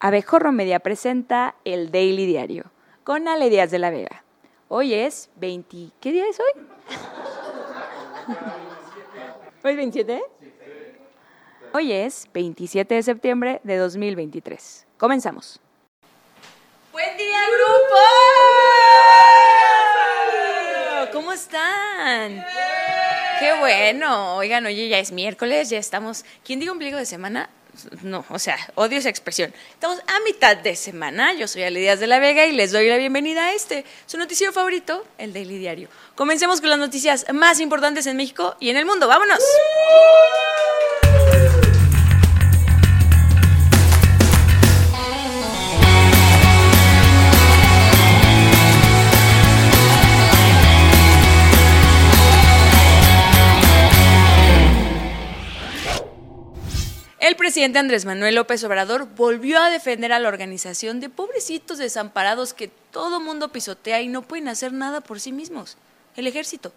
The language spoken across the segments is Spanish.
Abejorro Media presenta el Daily Diario con Ale Díaz de la Vega. Hoy es 20... ¿Qué día es hoy? ¿Hoy es 27? Hoy es 27 de septiembre de 2023. Comenzamos. ¡Buen día, grupo! ¿Cómo están? Qué bueno. Oigan, oye, ya es miércoles, ya estamos. ¿Quién diga ombligo de semana? No, o sea, odio esa expresión. Estamos a mitad de semana. Yo soy Ale Díaz de la Vega y les doy la bienvenida a este, su noticiero favorito, el Daily Diario. Comencemos con las noticias más importantes en México y en el mundo. ¡Vámonos! Presidente Andrés Manuel López Obrador volvió a defender a la organización de pobrecitos desamparados que todo mundo pisotea y no pueden hacer nada por sí mismos, el ejército.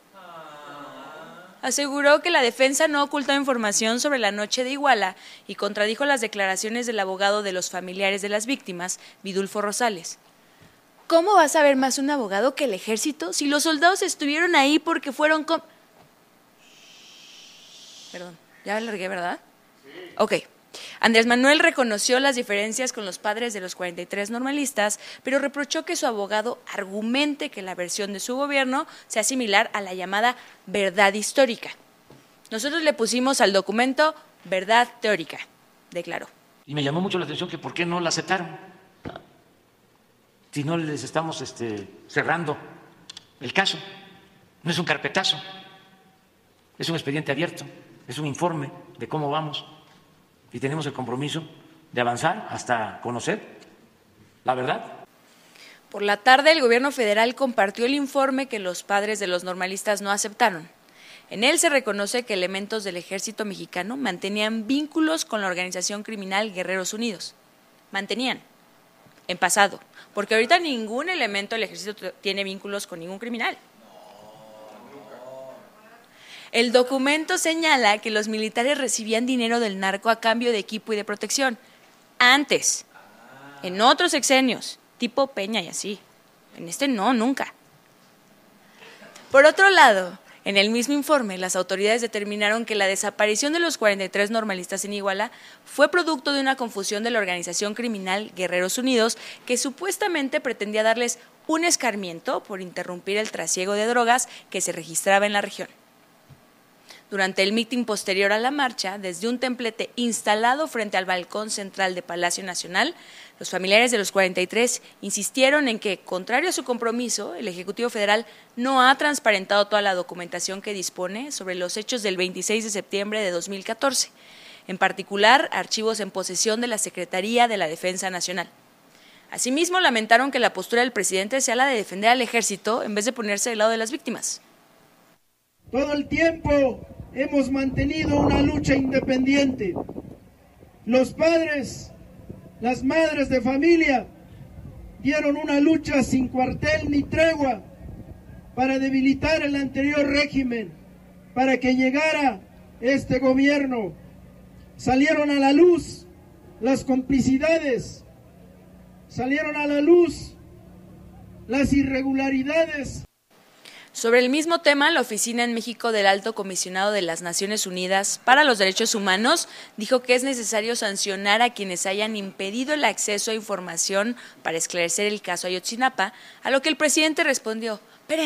Aseguró que la defensa no ocultó información sobre la noche de Iguala y contradijo las declaraciones del abogado de los familiares de las víctimas, Vidulfo Rosales. ¿Cómo va a saber más un abogado que el ejército si los soldados estuvieron ahí porque fueron con... Perdón, ya alargué, ¿verdad? Ok. Andrés Manuel reconoció las diferencias con los padres de los 43 normalistas, pero reprochó que su abogado argumente que la versión de su gobierno sea similar a la llamada verdad histórica. Nosotros le pusimos al documento verdad teórica, declaró. Y me llamó mucho la atención que por qué no la aceptaron. Si no les estamos este, cerrando el caso. No es un carpetazo, es un expediente abierto, es un informe de cómo vamos y tenemos el compromiso de avanzar hasta conocer la verdad. Por la tarde, el gobierno federal compartió el informe que los padres de los normalistas no aceptaron. En él se reconoce que elementos del ejército mexicano mantenían vínculos con la organización criminal Guerreros Unidos. Mantenían. En pasado. Porque ahorita ningún elemento del ejército tiene vínculos con ningún criminal. El documento señala que los militares recibían dinero del narco a cambio de equipo y de protección. Antes, en otros sexenios, tipo Peña y así. En este no, nunca. Por otro lado, en el mismo informe, las autoridades determinaron que la desaparición de los 43 normalistas en Iguala fue producto de una confusión de la organización criminal Guerreros Unidos, que supuestamente pretendía darles un escarmiento por interrumpir el trasiego de drogas que se registraba en la región. Durante el mitin posterior a la marcha, desde un templete instalado frente al balcón central de Palacio Nacional, los familiares de los 43 insistieron en que, contrario a su compromiso, el Ejecutivo Federal no ha transparentado toda la documentación que dispone sobre los hechos del 26 de septiembre de 2014, en particular archivos en posesión de la Secretaría de la Defensa Nacional. Asimismo, lamentaron que la postura del presidente sea la de defender al ejército en vez de ponerse del lado de las víctimas. Todo el tiempo hemos mantenido una lucha independiente. Los padres, las madres de familia dieron una lucha sin cuartel ni tregua para debilitar el anterior régimen, para que llegara este gobierno. Salieron a la luz las complicidades, salieron a la luz las irregularidades sobre el mismo tema, la Oficina en México del Alto Comisionado de las Naciones Unidas para los Derechos Humanos dijo que es necesario sancionar a quienes hayan impedido el acceso a información para esclarecer el caso Ayotzinapa, a lo que el presidente respondió, pero,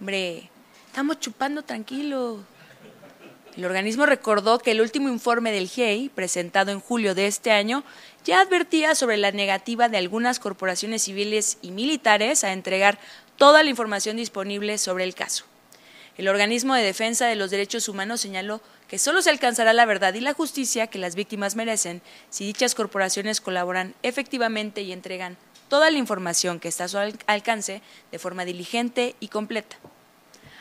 hombre, estamos chupando tranquilo. El organismo recordó que el último informe del GIEI, presentado en julio de este año, ya advertía sobre la negativa de algunas corporaciones civiles y militares a entregar toda la información disponible sobre el caso. El organismo de defensa de los derechos humanos señaló que solo se alcanzará la verdad y la justicia que las víctimas merecen si dichas corporaciones colaboran efectivamente y entregan toda la información que está a su alcance de forma diligente y completa.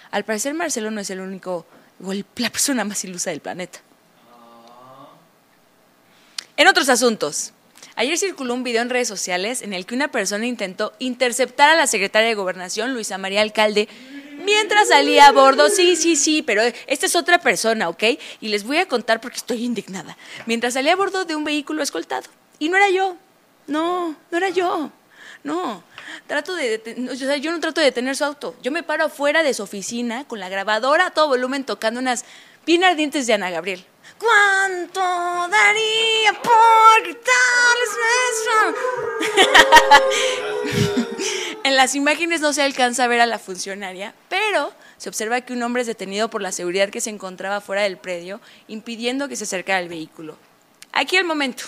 Al parecer Marcelo no es el único, o la persona más ilusa del planeta. En otros asuntos, Ayer circuló un video en redes sociales en el que una persona intentó interceptar a la secretaria de Gobernación, Luisa María Alcalde, mientras salía a bordo. Sí, sí, sí, pero esta es otra persona, ¿ok? Y les voy a contar porque estoy indignada. Mientras salía a bordo de un vehículo escoltado. Y no era yo. No, no era yo. No, trato de, o sea, yo no trato de detener su auto. Yo me paro afuera de su oficina con la grabadora a todo volumen tocando unas bien ardientes de Ana Gabriel. ¿Cuánto daría por gritarles nuestro? En las imágenes no se alcanza a ver a la funcionaria, pero se observa que un hombre es detenido por la seguridad que se encontraba fuera del predio, impidiendo que se acercara al vehículo. Aquí el momento.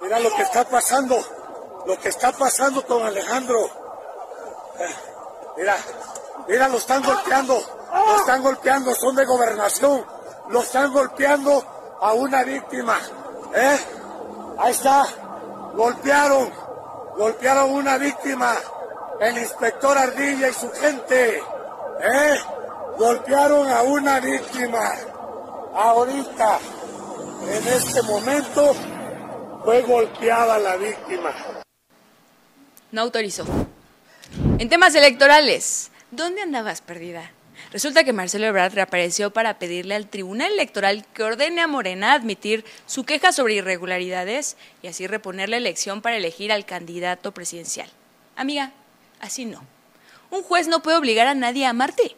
Mira lo que está pasando, lo que está pasando con Alejandro. Eh, Mira, mira, lo están golpeando, lo están golpeando, son de gobernación, lo están golpeando a una víctima. ¿eh? Ahí está, golpearon, golpearon a una víctima, el inspector Ardilla y su gente. ¿eh? Golpearon a una víctima. Ahorita, en este momento, fue golpeada la víctima. No autorizó. En temas electorales, ¿dónde andabas perdida? Resulta que Marcelo Ebrard reapareció para pedirle al Tribunal Electoral que ordene a Morena admitir su queja sobre irregularidades y así reponer la elección para elegir al candidato presidencial. Amiga, así no. Un juez no puede obligar a nadie a amarte.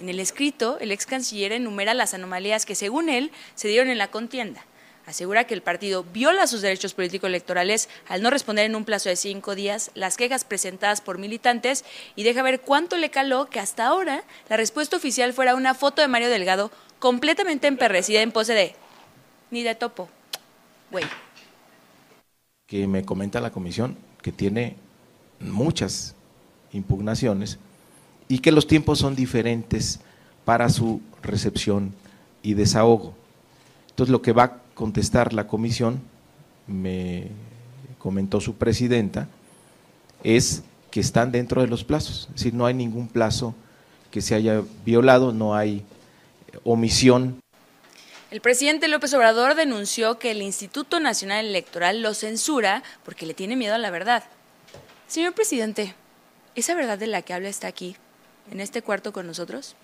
En el escrito, el ex canciller enumera las anomalías que, según él, se dieron en la contienda. Asegura que el partido viola sus derechos político-electorales al no responder en un plazo de cinco días las quejas presentadas por militantes y deja ver cuánto le caló que hasta ahora la respuesta oficial fuera una foto de Mario Delgado completamente emperrecida en pose de ni de topo. Güey. que me comenta la comisión que tiene muchas impugnaciones y que los tiempos son diferentes para su recepción y desahogo. Entonces, lo que va contestar la comisión, me comentó su presidenta, es que están dentro de los plazos. Es decir, no hay ningún plazo que se haya violado, no hay omisión El presidente López Obrador denunció que el Instituto Nacional Electoral lo censura porque le tiene miedo a la verdad. Señor presidente, ¿esa verdad de la que habla está aquí, en este cuarto con nosotros?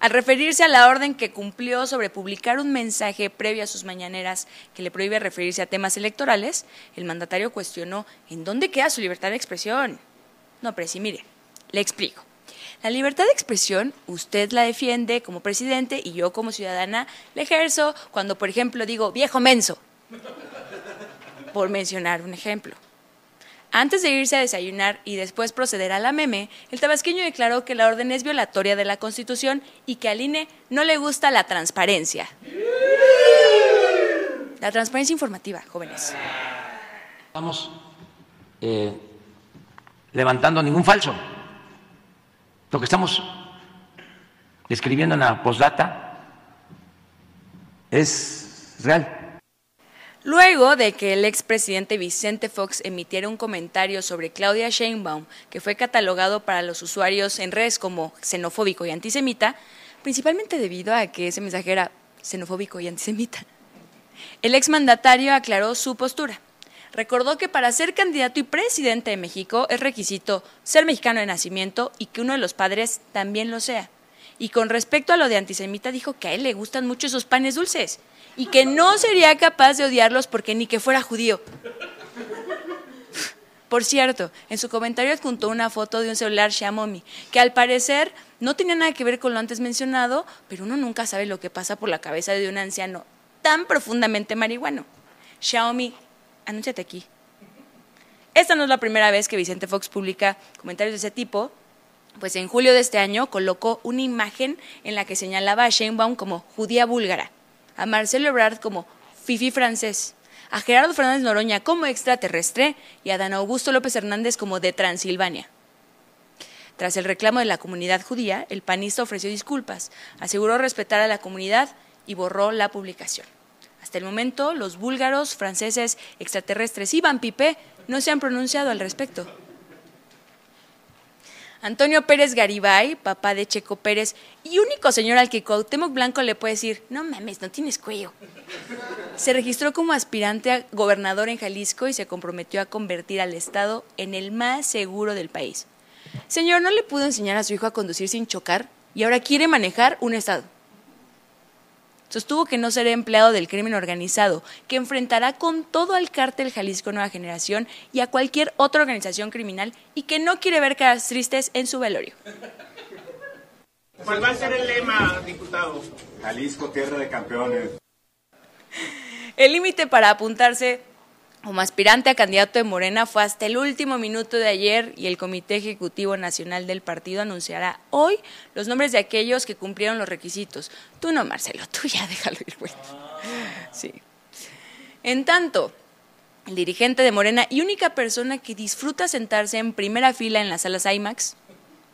Al referirse a la orden que cumplió sobre publicar un mensaje previo a sus mañaneras que le prohíbe referirse a temas electorales, el mandatario cuestionó en dónde queda su libertad de expresión. No, pero sí, mire, le explico. La libertad de expresión usted la defiende como presidente y yo como ciudadana la ejerzo cuando, por ejemplo, digo viejo menso, por mencionar un ejemplo. Antes de irse a desayunar y después proceder a la meme, el tabasqueño declaró que la orden es violatoria de la Constitución y que al INE no le gusta la transparencia. La transparencia informativa, jóvenes. estamos eh, levantando ningún falso. Lo que estamos escribiendo en la postdata es real. Luego de que el expresidente Vicente Fox emitiera un comentario sobre Claudia Sheinbaum, que fue catalogado para los usuarios en redes como xenofóbico y antisemita, principalmente debido a que ese mensaje era xenofóbico y antisemita, el exmandatario aclaró su postura. Recordó que para ser candidato y presidente de México es requisito ser mexicano de nacimiento y que uno de los padres también lo sea. Y con respecto a lo de antisemita dijo que a él le gustan mucho esos panes dulces y que no sería capaz de odiarlos porque ni que fuera judío. Por cierto, en su comentario adjuntó una foto de un celular Xiaomi, que al parecer no tenía nada que ver con lo antes mencionado, pero uno nunca sabe lo que pasa por la cabeza de un anciano tan profundamente marihuano. Xiaomi, anúnciate aquí. Esta no es la primera vez que Vicente Fox publica comentarios de ese tipo, pues en julio de este año colocó una imagen en la que señalaba a Sheinbaum como judía búlgara, a Marcelo Ebrard como fifi francés, a Gerardo Fernández Noroña como extraterrestre y a Dan Augusto López Hernández como de Transilvania. Tras el reclamo de la comunidad judía, el panista ofreció disculpas, aseguró respetar a la comunidad y borró la publicación. Hasta el momento, los búlgaros, franceses, extraterrestres y Van Pipe no se han pronunciado al respecto. Antonio Pérez Garibay, papá de Checo Pérez y único señor al que Cuauhtémoc Blanco le puede decir, no mames, no tienes cuello. Se registró como aspirante a gobernador en Jalisco y se comprometió a convertir al Estado en el más seguro del país. Señor, ¿no le pudo enseñar a su hijo a conducir sin chocar y ahora quiere manejar un Estado? Sostuvo que no será empleado del crimen organizado, que enfrentará con todo al cártel Jalisco Nueva Generación y a cualquier otra organización criminal y que no quiere ver caras tristes en su velorio. ¿Cuál va a ser el lema, diputado? Jalisco, tierra de campeones. El límite para apuntarse como aspirante a candidato de Morena fue hasta el último minuto de ayer y el Comité Ejecutivo Nacional del partido anunciará hoy los nombres de aquellos que cumplieron los requisitos. Tú no, Marcelo, tú ya déjalo ir, güey. Sí. En tanto, el dirigente de Morena y única persona que disfruta sentarse en primera fila en las salas IMAX,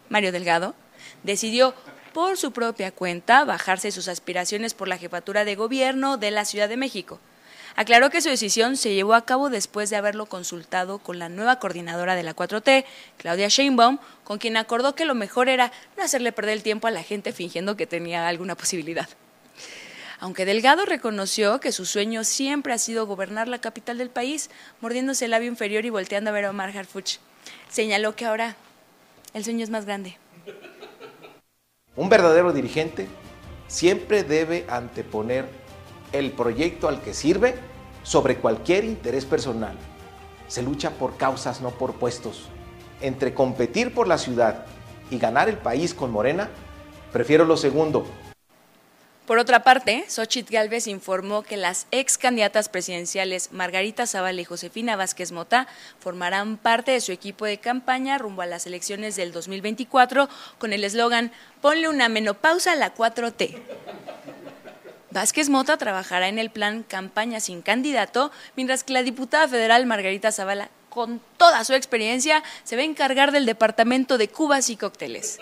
Mario Delgado, decidió por su propia cuenta bajarse sus aspiraciones por la jefatura de gobierno de la Ciudad de México. Aclaró que su decisión se llevó a cabo después de haberlo consultado con la nueva coordinadora de la 4T, Claudia Sheinbaum, con quien acordó que lo mejor era no hacerle perder el tiempo a la gente fingiendo que tenía alguna posibilidad. Aunque Delgado reconoció que su sueño siempre ha sido gobernar la capital del país, mordiéndose el labio inferior y volteando a ver a Omar Harfuch, señaló que ahora el sueño es más grande. Un verdadero dirigente siempre debe anteponer el proyecto al que sirve sobre cualquier interés personal. Se lucha por causas, no por puestos. Entre competir por la ciudad y ganar el país con Morena, prefiero lo segundo. Por otra parte, Xochitl Gálvez informó que las ex candidatas presidenciales Margarita Zavala y Josefina Vázquez Mota formarán parte de su equipo de campaña rumbo a las elecciones del 2024 con el eslogan Ponle una menopausa a la 4T. Vázquez Mota trabajará en el plan Campaña sin candidato, mientras que la diputada federal Margarita Zavala, con toda su experiencia, se va a encargar del departamento de cubas y cócteles.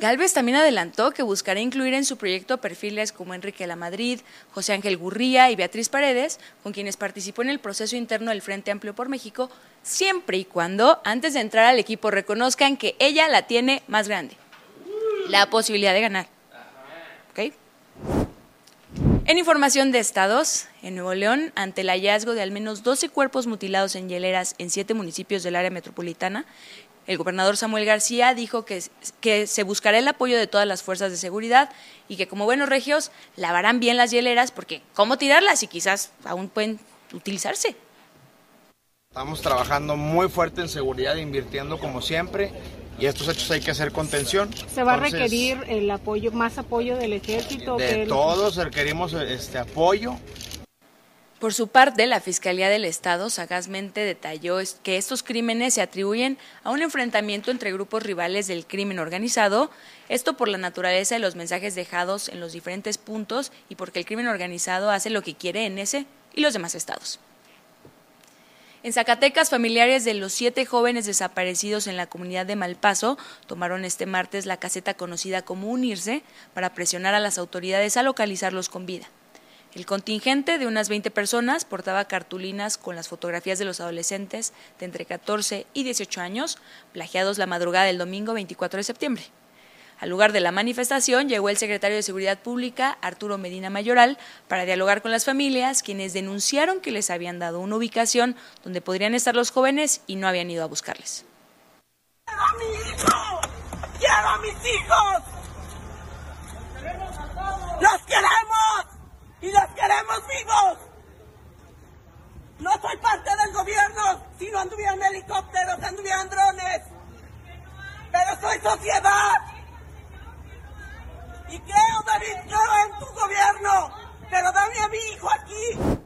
Galvez también adelantó que buscará incluir en su proyecto perfiles como Enrique Lamadrid, José Ángel Gurría y Beatriz Paredes, con quienes participó en el proceso interno del Frente Amplio por México, siempre y cuando, antes de entrar al equipo, reconozcan que ella la tiene más grande. La posibilidad de ganar. ¿Ok? En información de estados, en Nuevo León, ante el hallazgo de al menos 12 cuerpos mutilados en hieleras en siete municipios del área metropolitana, el gobernador Samuel García dijo que, que, se buscará el apoyo de todas las fuerzas de seguridad y que como buenos regios lavarán bien las hieleras porque cómo tirarlas y quizás aún pueden utilizarse. Estamos trabajando muy fuerte en seguridad, invirtiendo como siempre y estos hechos hay que hacer contención. ¿Se va a requerir el apoyo, más apoyo del ejército? De todos requerimos este apoyo. Por su parte, la Fiscalía del Estado sagazmente detalló que estos crímenes se atribuyen a un enfrentamiento entre grupos rivales del crimen organizado, esto por la naturaleza de los mensajes dejados en los diferentes puntos y porque el crimen organizado hace lo que quiere en ese y los demás estados. En Zacatecas, familiares de los siete jóvenes desaparecidos en la comunidad de Malpaso tomaron este martes la caseta conocida como Unirse para presionar a las autoridades a localizarlos con vida. El contingente de unas 20 personas portaba cartulinas con las fotografías de los adolescentes de entre 14 y 18 años, plagiados la madrugada del domingo 24 de septiembre. Al lugar de la manifestación llegó el secretario de Seguridad Pública, Arturo Medina Mayoral, para dialogar con las familias, quienes denunciaron que les habían dado una ubicación donde podrían estar los jóvenes y no habían ido a buscarles. ¡Quiero a mi hijo! ¡Quiero a mis hijos! ¡Los queremos! ¡Y los queremos vivos! No soy parte del gobierno, si no anduvieran helicópteros, anduvieran drones. Pero soy sociedad y creo, David, en tu gobierno, pero dame mi hijo aquí.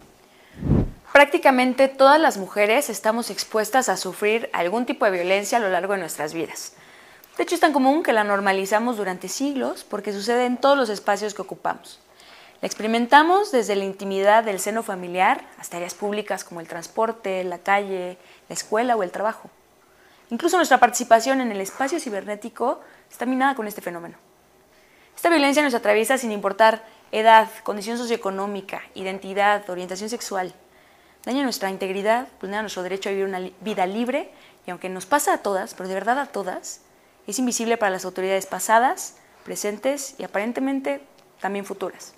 Prácticamente todas las mujeres estamos expuestas a sufrir algún tipo de violencia a lo largo de nuestras vidas. De hecho, es tan común que la normalizamos durante siglos porque sucede en todos los espacios que ocupamos. La experimentamos desde la intimidad del seno familiar hasta áreas públicas como el transporte, la calle, la escuela o el trabajo. Incluso nuestra participación en el espacio cibernético está minada con este fenómeno. Esta violencia nos atraviesa sin importar edad, condición socioeconómica, identidad, orientación sexual. Daña nuestra integridad, vulnera nuestro derecho a vivir una vida libre y aunque nos pasa a todas, pero de verdad a todas, es invisible para las autoridades pasadas, presentes y aparentemente también futuras.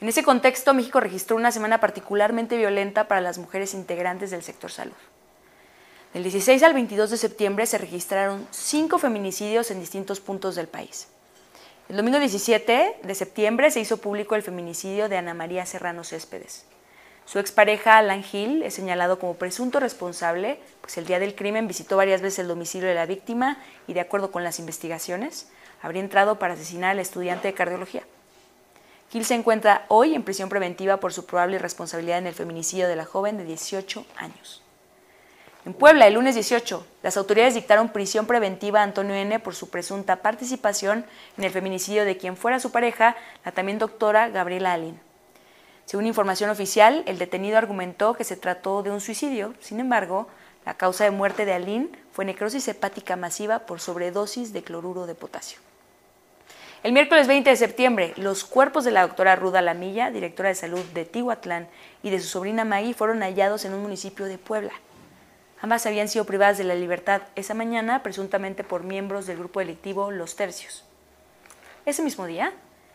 En ese contexto, México registró una semana particularmente violenta para las mujeres integrantes del sector salud. Del 16 al 22 de septiembre se registraron cinco feminicidios en distintos puntos del país. El domingo 17 de septiembre se hizo público el feminicidio de Ana María Serrano Céspedes. Su expareja Alan Hill es señalado como presunto responsable, pues el día del crimen visitó varias veces el domicilio de la víctima y de acuerdo con las investigaciones, habría entrado para asesinar al estudiante de cardiología. Hill se encuentra hoy en prisión preventiva por su probable responsabilidad en el feminicidio de la joven de 18 años. En Puebla, el lunes 18, las autoridades dictaron prisión preventiva a Antonio N. por su presunta participación en el feminicidio de quien fuera su pareja, la también doctora Gabriela Alin. Según información oficial, el detenido argumentó que se trató de un suicidio. Sin embargo, la causa de muerte de Alin fue necrosis hepática masiva por sobredosis de cloruro de potasio. El miércoles 20 de septiembre, los cuerpos de la doctora Ruda Lamilla, directora de salud de Tihuatlán, y de su sobrina Maggie fueron hallados en un municipio de Puebla. Ambas habían sido privadas de la libertad esa mañana, presuntamente por miembros del grupo delictivo Los Tercios. Ese mismo día,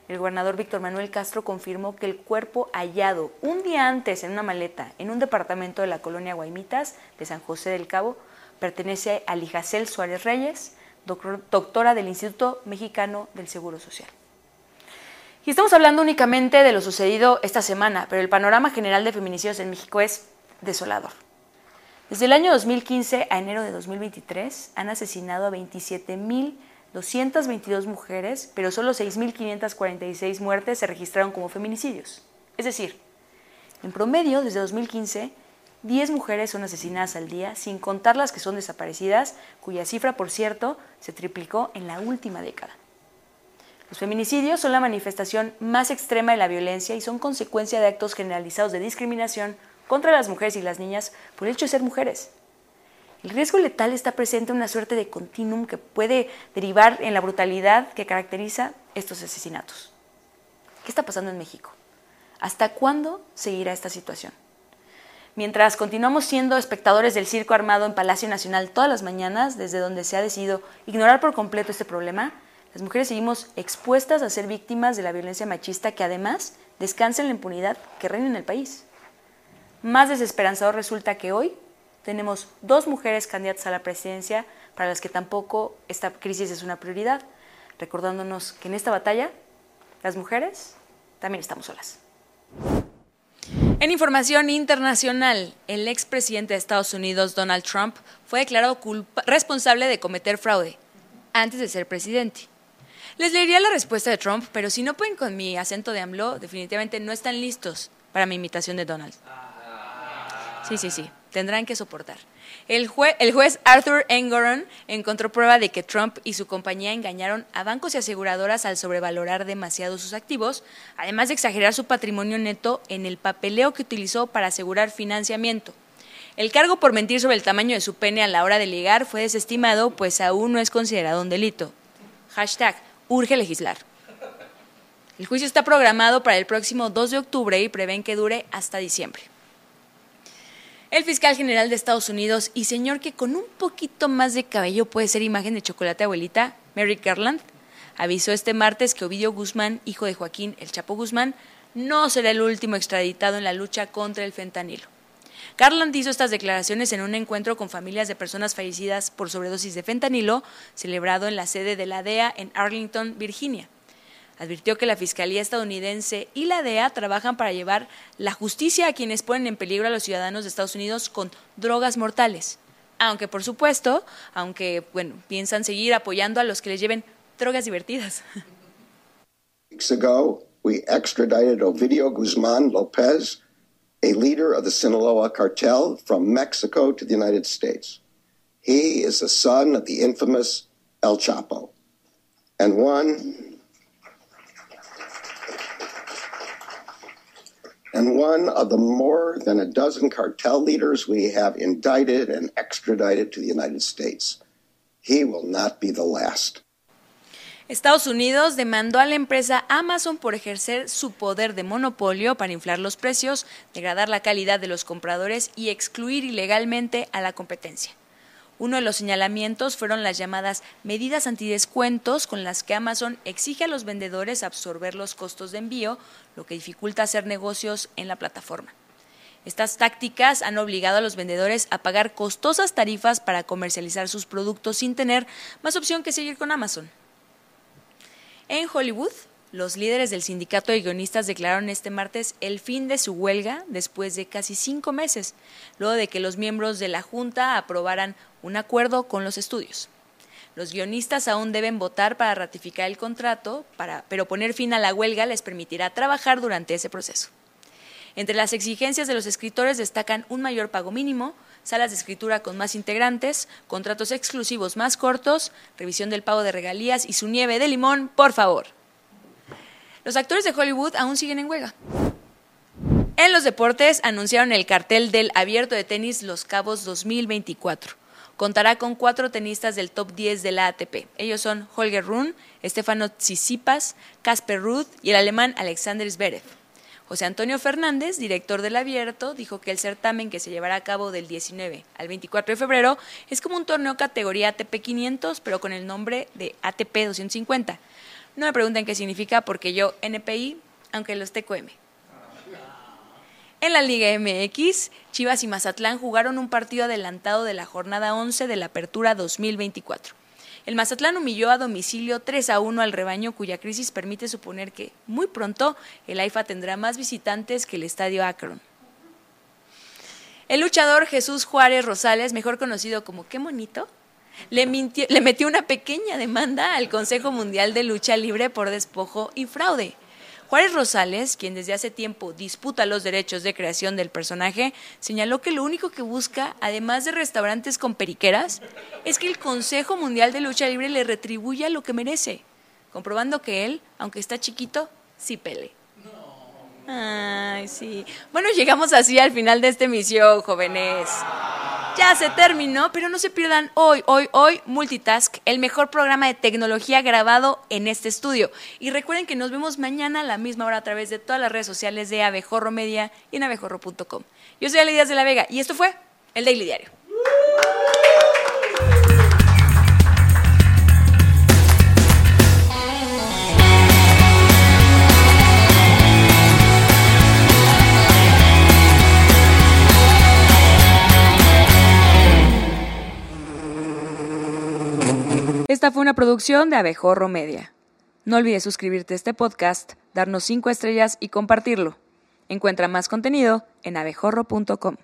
el gobernador Víctor Manuel Castro confirmó que el cuerpo hallado un día antes en una maleta en un departamento de la colonia Guaimitas de San José del Cabo pertenece a Lijacel Suárez Reyes, doctora del Instituto Mexicano del Seguro Social. Y estamos hablando únicamente de lo sucedido esta semana, pero el panorama general de feminicidios en México es desolador. Desde el año 2015 a enero de 2023 han asesinado a 27.222 mujeres, pero solo 6.546 muertes se registraron como feminicidios. Es decir, en promedio, desde 2015, 10 mujeres son asesinadas al día, sin contar las que son desaparecidas, cuya cifra, por cierto, se triplicó en la última década. Los feminicidios son la manifestación más extrema de la violencia y son consecuencia de actos generalizados de discriminación, contra las mujeres y las niñas por el hecho de ser mujeres. El riesgo letal está presente en una suerte de continuum que puede derivar en la brutalidad que caracteriza estos asesinatos. ¿Qué está pasando en México? ¿Hasta cuándo seguirá esta situación? Mientras continuamos siendo espectadores del circo armado en Palacio Nacional todas las mañanas, desde donde se ha decidido ignorar por completo este problema, las mujeres seguimos expuestas a ser víctimas de la violencia machista que además descansa en la impunidad que reina en el país. Más desesperanzador resulta que hoy tenemos dos mujeres candidatas a la presidencia para las que tampoco esta crisis es una prioridad, recordándonos que en esta batalla las mujeres también estamos solas. En información internacional, el expresidente de Estados Unidos, Donald Trump, fue declarado responsable de cometer fraude antes de ser presidente. Les leería la respuesta de Trump, pero si no pueden con mi acento de AMLO, definitivamente no están listos para mi imitación de Donald. Sí, sí, sí, tendrán que soportar. El, juez Arthur Engoron encontró prueba de que Trump y su compañía engañaron a bancos y aseguradoras al sobrevalorar demasiado sus activos, además de exagerar su patrimonio neto en el papeleo que utilizó para asegurar financiamiento. El cargo por mentir sobre el tamaño de su pene a la hora de ligar fue desestimado, pues aún no es considerado un delito. Hashtag, urge legislar. El juicio está programado para el próximo 2 de octubre y prevén que dure hasta diciembre. El fiscal general de Estados Unidos y señor que con un poquito más de cabello puede ser imagen de chocolate abuelita, Merrick Garland, avisó este martes que Ovidio Guzmán, hijo de Joaquín El Chapo Guzmán, no será el último extraditado en la lucha contra el fentanilo. Garland hizo estas declaraciones en un encuentro con familias de personas fallecidas por sobredosis de fentanilo, celebrado en la sede de la DEA en Arlington, Virginia. Advirtió que la Fiscalía estadounidense y la DEA trabajan para llevar la justicia a quienes ponen en peligro a los ciudadanos de Estados Unidos con drogas mortales. Aunque, por supuesto, aunque, bueno, piensan seguir apoyando a los que les lleven drogas divertidas. Weeks ago, we extradited Ovidio Guzman Lopez, a leader of the Sinaloa cartel, from Mexico to the United States. He is the son of the infamous El Chapo, and one and one of the more than a dozen cartel leaders we have indicted and extradited to the United States. He will not be the last. Estados Unidos demandó a la empresa Amazon por ejercer su poder de monopolio para inflar los precios, degradar la calidad de los compradores y excluir ilegalmente a la competencia. Uno de los señalamientos fueron las llamadas medidas antidescuentos con las que Amazon exige a los vendedores absorber los costos de envío, lo que dificulta hacer negocios en la plataforma. Estas tácticas han obligado a los vendedores a pagar costosas tarifas para comercializar sus productos sin tener más opción que seguir con Amazon. En Hollywood, los líderes del sindicato de guionistas declararon este martes el fin de su huelga después de casi cinco meses, luego de que los miembros de la Junta aprobaran un acuerdo con los estudios. Los guionistas aún deben votar para ratificar el contrato, pero poner fin a la huelga les permitirá trabajar durante ese proceso. Entre las exigencias de los escritores destacan un mayor pago mínimo, salas de escritura con más integrantes, contratos exclusivos más cortos, revisión del pago de regalías y su nieve de limón, por favor. Los actores de Hollywood aún siguen en huelga. En los deportes anunciaron el cartel del Abierto de Tenis Los Cabos 2024. Contará con cuatro tenistas del top 10 de la ATP. Ellos son Holger Rune, Stefano Tsitsipas, Casper Ruth y el alemán Alexander Zverev. José Antonio Fernández, director del Abierto, dijo que el certamen que se llevará a cabo del 19 al 24 de febrero es como un torneo categoría ATP 500, pero con el nombre de ATP 250. No me pregunten qué significa porque yo NPI, aunque los TQM. En la Liga MX, Chivas y Mazatlán jugaron un partido adelantado de la jornada 11 de la Apertura 2024. El Mazatlán humilló a domicilio 3 a 1 al rebaño cuya crisis permite suponer que muy pronto el AIFA tendrá más visitantes que el Estadio Akron. El luchador Jesús Juárez Rosales, mejor conocido como Qué Monito, le, le metió una pequeña demanda al Consejo Mundial de Lucha Libre por despojo y fraude. Juárez Rosales, quien desde hace tiempo disputa los derechos de creación del personaje, señaló que lo único que busca, además de restaurantes con periqueras, es que el Consejo Mundial de Lucha Libre le retribuya lo que merece, comprobando que él, aunque está chiquito, sí pele. Ay, sí. Bueno, llegamos así al final de esta emisión, jóvenes. Ya se terminó, pero no se pierdan hoy, hoy, hoy, Multitask, el mejor programa de tecnología grabado en este estudio. Y recuerden que nos vemos mañana a la misma hora a través de todas las redes sociales de Abejorro Media y en abejorro.com. Yo soy Ale Díaz de la Vega y esto fue el Daily Diario. Esta fue una producción de Abejorro Media. No olvides suscribirte a este podcast, darnos 5 estrellas y compartirlo. Encuentra más contenido en abejorro.com.